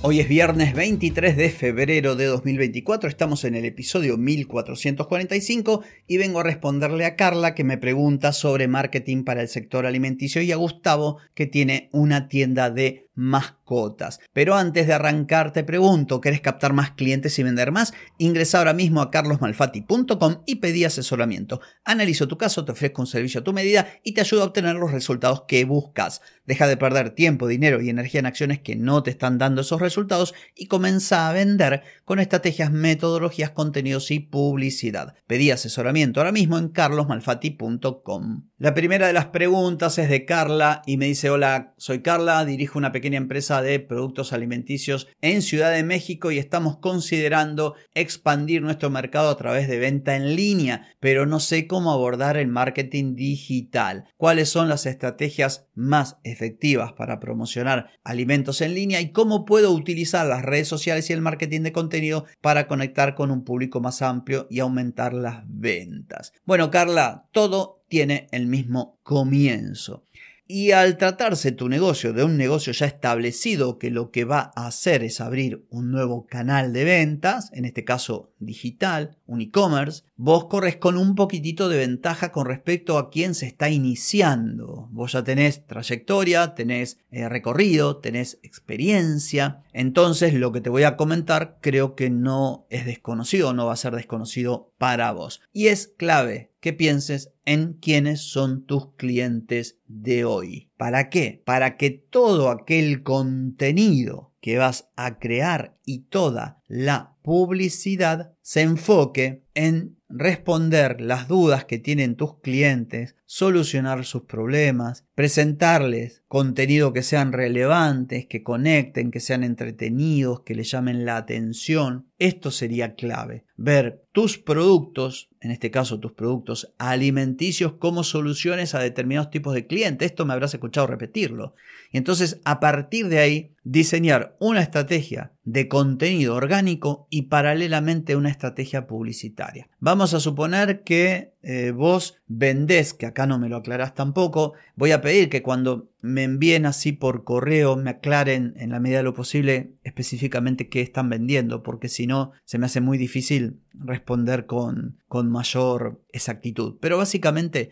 Hoy es viernes 23 de febrero de 2024, estamos en el episodio 1445 y vengo a responderle a Carla que me pregunta sobre marketing para el sector alimenticio y a Gustavo que tiene una tienda de mascotas. Pero antes de arrancar te pregunto, ¿querés captar más clientes y vender más? Ingresa ahora mismo a carlosmalfati.com y pedí asesoramiento. Analizo tu caso, te ofrezco un servicio a tu medida y te ayudo a obtener los resultados que buscas. Deja de perder tiempo, dinero y energía en acciones que no te están dando esos resultados y comienza a vender con estrategias, metodologías, contenidos y publicidad. Pedí asesoramiento ahora mismo en carlosmalfati.com. La primera de las preguntas es de Carla y me dice, hola, soy Carla, dirijo una pequeña empresa de productos alimenticios en Ciudad de México y estamos considerando expandir nuestro mercado a través de venta en línea, pero no sé cómo abordar el marketing digital. ¿Cuáles son las estrategias más efectivas para promocionar alimentos en línea y cómo puedo utilizar las redes sociales y el marketing de contenido para conectar con un público más amplio y aumentar las ventas? Bueno, Carla, todo tiene el mismo comienzo. Y al tratarse tu negocio de un negocio ya establecido que lo que va a hacer es abrir un nuevo canal de ventas, en este caso digital, un e-commerce, vos corres con un poquitito de ventaja con respecto a quien se está iniciando. Vos ya tenés trayectoria, tenés eh, recorrido, tenés experiencia. Entonces lo que te voy a comentar creo que no es desconocido, no va a ser desconocido para vos. Y es clave que pienses en quiénes son tus clientes de hoy. ¿Para qué? Para que todo aquel contenido que vas a crear y toda la publicidad se enfoque en responder las dudas que tienen tus clientes, solucionar sus problemas, presentarles contenido que sean relevantes, que conecten, que sean entretenidos, que le llamen la atención. Esto sería clave. Ver tus productos, en este caso tus productos alimenticios, como soluciones a determinados tipos de clientes. Esto me habrás escuchado repetirlo. Y entonces, a partir de ahí, diseñar una estrategia de contenido orgánico y paralelamente una estrategia publicitaria. Vamos a suponer que eh, vos vendés, que acá no me lo aclarás tampoco, voy a pedir que cuando me envíen así por correo me aclaren en la medida de lo posible específicamente qué están vendiendo, porque si no se me hace muy difícil responder con, con mayor exactitud. Pero básicamente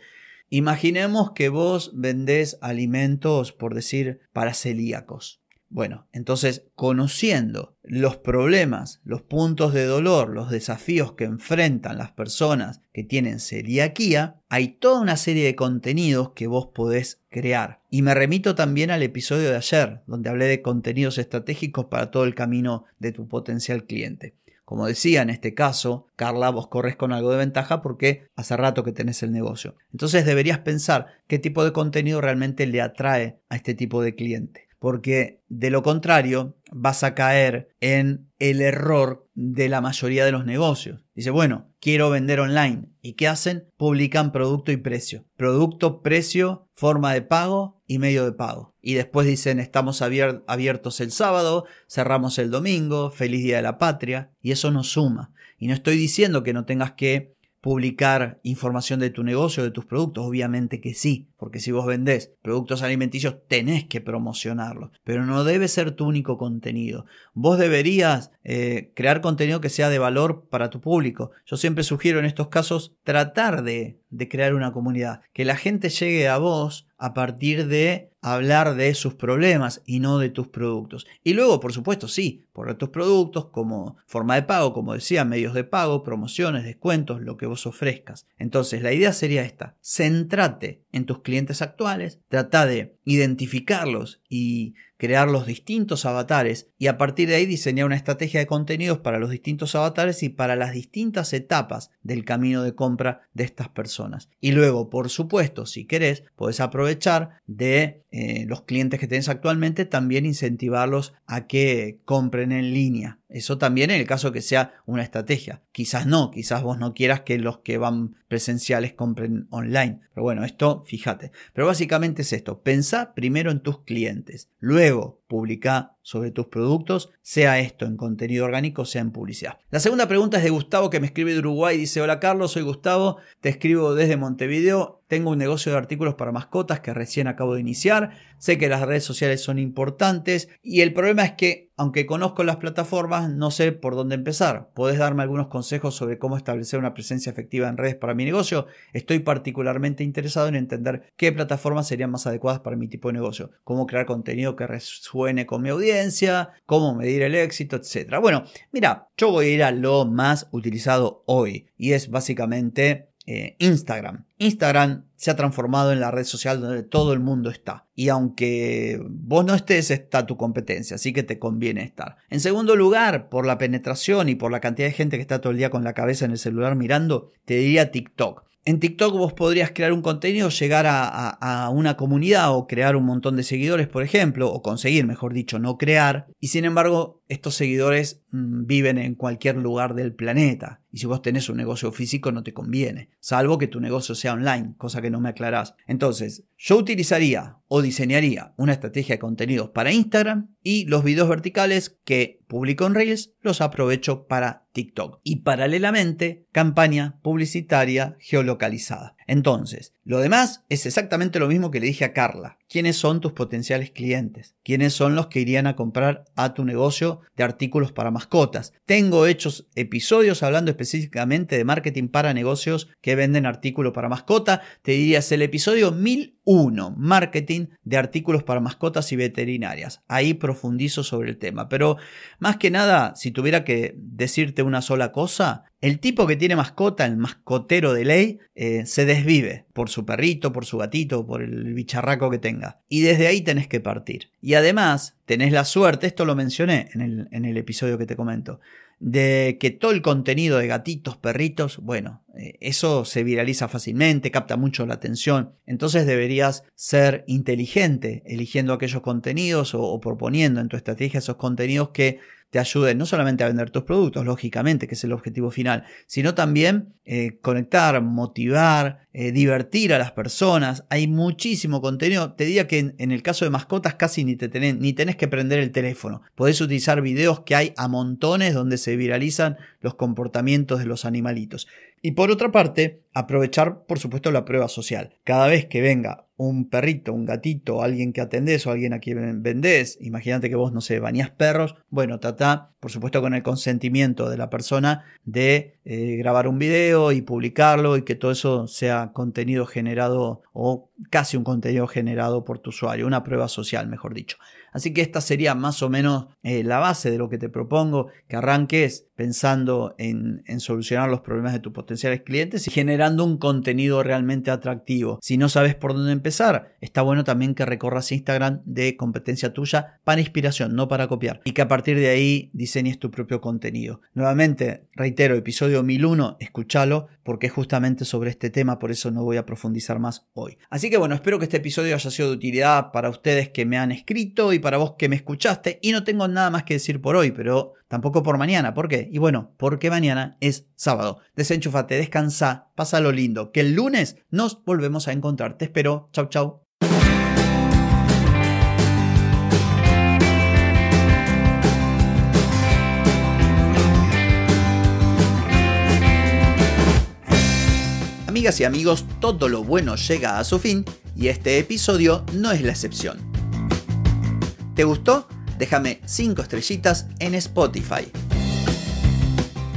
Imaginemos que vos vendés alimentos, por decir, para celíacos. Bueno, entonces conociendo los problemas, los puntos de dolor, los desafíos que enfrentan las personas que tienen celiaquía, hay toda una serie de contenidos que vos podés crear. Y me remito también al episodio de ayer, donde hablé de contenidos estratégicos para todo el camino de tu potencial cliente. Como decía en este caso, Carla, vos corres con algo de ventaja porque hace rato que tenés el negocio. Entonces deberías pensar qué tipo de contenido realmente le atrae a este tipo de cliente porque de lo contrario vas a caer en el error de la mayoría de los negocios. Dice, bueno, quiero vender online. ¿Y qué hacen? Publican producto y precio. Producto, precio, forma de pago y medio de pago. Y después dicen, estamos abiertos el sábado, cerramos el domingo, feliz día de la patria. Y eso no suma. Y no estoy diciendo que no tengas que publicar información de tu negocio, de tus productos? Obviamente que sí, porque si vos vendés productos alimenticios tenés que promocionarlos, pero no debe ser tu único contenido. Vos deberías eh, crear contenido que sea de valor para tu público. Yo siempre sugiero en estos casos tratar de, crear una comunidad, que la gente llegue a vos a partir de hablar de sus problemas y no de tus productos. Y luego, por supuesto, sí, por tus productos como forma de pago, como decía, medios de pago, promociones, descuentos, lo que vos ofrezcas. Entonces, la idea sería esta, centrate en tus clientes actuales, trata de identificarlos y crear los distintos avatares y a partir de ahí diseñar una estrategia de contenidos para los distintos avatares y para las distintas etapas del camino de compra de estas personas. Y luego, por supuesto, si querés, puedes aprovechar de eh, los clientes que tienes actualmente, también incentivarlos a que compren en línea. Eso también en el caso que sea una estrategia. Quizás no, quizás vos no quieras que los que van presenciales compren online. Pero bueno, esto fíjate. Pero básicamente es esto. Pensá primero en tus clientes. Luego, publica sobre tus productos, sea esto en contenido orgánico, sea en publicidad. La segunda pregunta es de Gustavo que me escribe de Uruguay. Dice, hola Carlos, soy Gustavo, te escribo desde Montevideo. Tengo un negocio de artículos para mascotas que recién acabo de iniciar. Sé que las redes sociales son importantes y el problema es que, aunque conozco las plataformas, no sé por dónde empezar. ¿Podés darme algunos consejos sobre cómo establecer una presencia efectiva en redes para mi negocio? Estoy particularmente interesado en entender qué plataformas serían más adecuadas para mi tipo de negocio. Cómo crear contenido que resuene con mi audiencia, cómo medir el éxito, etc. Bueno, mira, yo voy a ir a lo más utilizado hoy y es básicamente eh, Instagram. Instagram se ha transformado en la red social donde todo el mundo está. Y aunque vos no estés, está tu competencia, así que te conviene estar. En segundo lugar, por la penetración y por la cantidad de gente que está todo el día con la cabeza en el celular mirando, te diría TikTok. En TikTok vos podrías crear un contenido, llegar a, una comunidad o crear un montón de seguidores, por ejemplo, o conseguir, mejor dicho, no crear. Y sin embargo, estos seguidores mm, viven en cualquier lugar del planeta. Y si vos tenés un negocio físico no te conviene, salvo que tu negocio sea online, cosa que no me aclarás. Entonces, yo utilizaría o diseñaría una estrategia de contenidos para Instagram y los videos verticales que publico en Reels los aprovecho para TikTok. Y paralelamente, campaña publicitaria geolocalizada. Entonces, lo demás es exactamente lo mismo que le dije a Carla. ¿Quiénes son tus potenciales clientes? ¿Quiénes son los que irían a comprar a tu negocio de artículos para mascotas? Tengo hechos episodios hablando específicamente de marketing para negocios que venden artículos para mascota. Te dirías el episodio 1001, marketing de artículos para mascotas y veterinarias. Ahí profundizo sobre el tema. Pero más que nada, si tuviera que decirte una sola cosa, el tipo que tiene mascota, el mascotero de ley, eh, se desvive por su perrito, por su gatito, por el bicharraco que tenga. Y desde ahí tenés que partir. Y además, tenés la suerte, esto lo mencioné en el episodio que te comento, de que todo el contenido de gatitos, perritos, bueno, eh, eso se viraliza fácilmente, capta mucho la atención. Entonces deberías ser inteligente eligiendo aquellos contenidos o, o proponiendo en tu estrategia esos contenidos que te ayuden no solamente a vender tus productos, lógicamente, que es el objetivo final, sino también eh, conectar, motivar, eh, divertir a las personas. Hay muchísimo contenido. Te diría que en, el caso de mascotas casi ni, te ni tenés que prender el teléfono. Podés utilizar videos que hay a montones donde se viralizan los comportamientos de los animalitos. Y por otra parte, aprovechar, por supuesto, la prueba social. Cada vez que venga un perrito, un gatito, alguien que atendés o alguien a quien vendés, imagínate que vos, no sé, bañás perros, bueno, trata, por supuesto, con el consentimiento de la persona de eh, grabar un video y publicarlo y que todo eso sea contenido generado o casi un contenido generado por tu usuario, una prueba social, mejor dicho. Así que esta sería más o menos eh, la base de lo que te propongo, que arranques pensando en, solucionar los problemas de tus potenciales clientes y generando un contenido realmente atractivo. Si no sabes por dónde empezar, está bueno también que recorras Instagram de competencia tuya para inspiración, no para copiar, y que a partir de ahí diseñes tu propio contenido. Nuevamente, reitero, episodio 1001, escúchalo porque es justamente sobre este tema, por eso no voy a profundizar más hoy. Así que bueno, espero que este episodio haya sido de utilidad para ustedes que me han escrito y para vos que me escuchaste y no tengo nada más que decir por hoy, pero tampoco por mañana. ¿Por qué? Y bueno, porque mañana es sábado. Desenchufate, descansa, lo lindo, que el lunes nos volvemos a encontrar. Te espero. Chau, chau. Amigas y amigos, todo lo bueno llega a su fin y este episodio no es la excepción. ¿Te gustó? Déjame 5 estrellitas en Spotify.